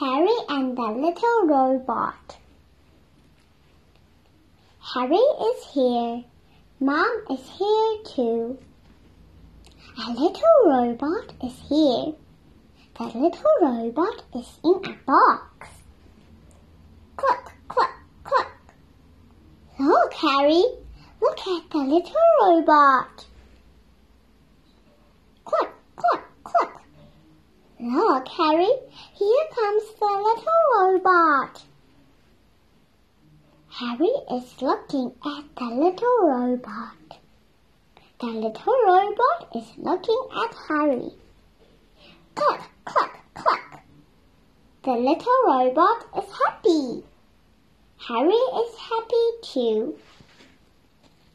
Harry and the Little Robot Harry is here. Mom is here too. A little robot is here. The little robot is in a box. Cluck, cluck, cluck. Look, Harry. Look at the little robot. Cluck, cluck, cluck. Look, Harry. Here comes the little robot. Harry is looking at the little robot. The little robot is looking at Harry. Cluck, cluck, cluck. The little robot is happy. Harry is happy too.